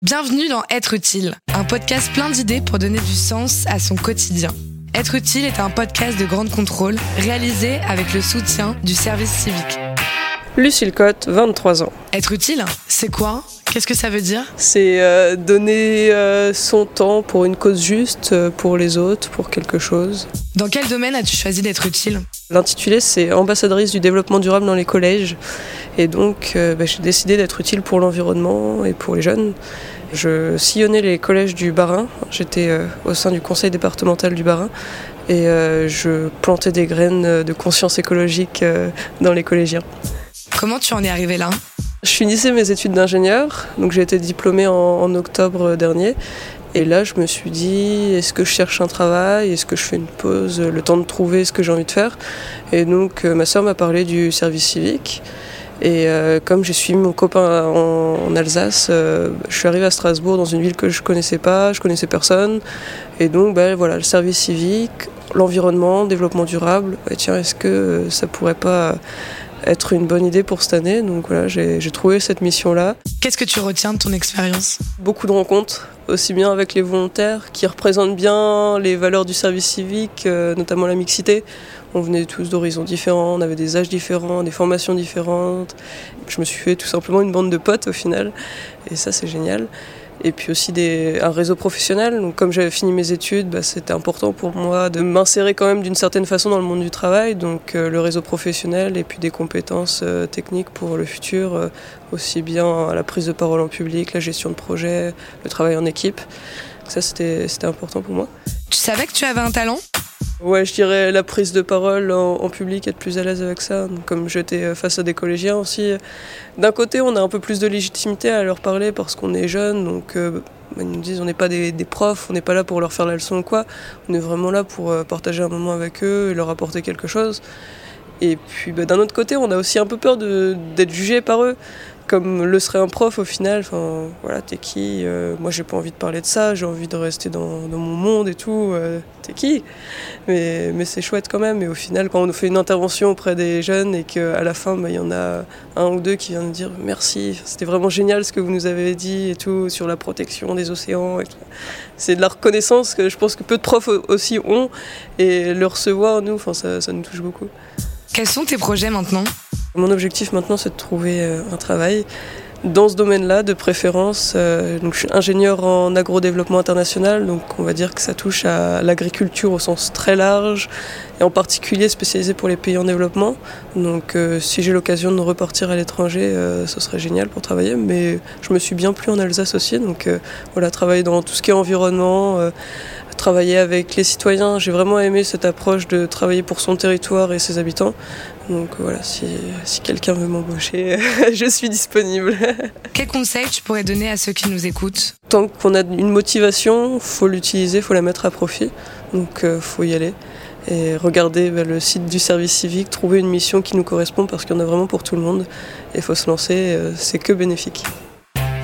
Bienvenue dans Être utile, un podcast plein d'idées pour donner du sens à son quotidien. Être utile est un podcast de grande contrôle réalisé avec le soutien du service civique. Lucille Cotte, 23 ans. Être utile, c'est quoi? Qu'est-ce que ça veut dire? C'est euh, donner euh, son temps pour une cause juste, euh, pour les autres, pour quelque chose. Dans quel domaine as-tu choisi d'être utile? L'intitulé, c'est ambassadrice du développement durable dans les collèges. Et donc, bah, j'ai décidé d'être utile pour l'environnement et pour les jeunes. Je sillonnais les collèges du Bas-Rhin. J'étais au sein du conseil départemental du Bas-Rhin. Et je plantais des graines de conscience écologique dans les collégiens. Comment tu en es arrivé là? Je finissais mes études d'ingénieur, donc j'ai été diplômée en, octobre dernier. Et là, je me suis dit, est-ce que je cherche un travail? Est-ce que je fais une pause Le temps de trouver ce que j'ai envie de faire? Et donc, euh, ma soeur m'a parlé du service civique. Et euh, comme j'ai suivi mon copain en, Alsace, euh, je suis arrivée à Strasbourg dans une ville que je connaissais pas, je connaissais personne. Et donc, ben, voilà, le service civique, l'environnement, développement durable. tiens, est-ce que ça pourrait pas être une bonne idée pour cette année. Donc voilà, j'ai trouvé cette mission-là. Qu'est-ce que tu retiens de ton expérience? Beaucoup de rencontres, aussi bien avec les volontaires qui représentent bien les valeurs du service civique, euh, notamment la mixité. On venait tous d'horizons différents, on avait des âges différents, des formations différentes. Je me suis fait tout simplement une bande de potes au final, et ça c'est génial et puis aussi des, un réseau professionnel. Donc, comme j'avais fini mes études, bah, c'était important pour moi de m'insérer quand même d'une certaine façon dans le monde du travail. Donc, euh, le réseau professionnel et puis des compétences euh, techniques pour le futur, euh, aussi bien la prise de parole en public, la gestion de projet, le travail en équipe. Ça, c'était important pour moi. Tu savais que tu avais un talent? Ouais, je dirais la prise de parole en, public, être plus à l'aise avec ça. comme j'étais euh, face à des collégiens aussi, d'un côté, on a un peu plus de légitimité à leur parler parce qu'on est jeune, donc euh, ils nous disent on n'est pas des, profs, on n'est pas là pour leur faire la leçon ou quoi, on est vraiment là pour euh, partager un moment avec eux et leur apporter quelque chose. Et puis bah, d'un autre côté, on a aussi un peu peur d'être jugé par eux comme le serait un prof au final. Enfin, voilà, t'es qui euh, Moi, j'ai pas envie de parler de ça, j'ai envie de rester dans, mon monde et tout. Euh, t'es qui? Mais, mais c'est chouette quand même. Et au final, quand on fait une intervention auprès des jeunes et qu'à la fin, bah, il y en a un ou deux qui viennent nous dire merci, c'était vraiment génial ce que vous nous avez dit et tout sur la protection des océans. C'est de la reconnaissance que je pense que peu de profs aussi ont et le recevoir, nous, enfin, ça nous touche beaucoup. Quels sont tes projets maintenant? Mon objectif maintenant, c'est de trouver euh, un travail dans ce domaine-là, de préférence. Euh, donc, je suis ingénieur en agrodéveloppement international, donc on va dire que ça touche à l'agriculture au sens très large, et en particulier spécialisé pour les pays en développement. Donc, euh, si j'ai l'occasion de repartir à l'étranger, ce serait génial pour travailler. Mais je me suis bien plu en Alsace aussi, donc voilà, travailler dans tout ce qui est environnement travailler avec les citoyens. J'ai vraiment aimé cette approche de travailler pour son territoire et ses habitants. Donc voilà, si, quelqu'un veut m'embaucher, je suis disponible. Quel conseil tu pourrais donner à ceux qui nous écoutent? Tant qu'on a une motivation, faut l'utiliser, faut la mettre à profit. Donc euh, faut y aller et regarder bah, le site du service civique, trouver une mission qui nous correspond parce qu'il y en a vraiment pour tout le monde. Et il faut se lancer, euh, c'est que bénéfique.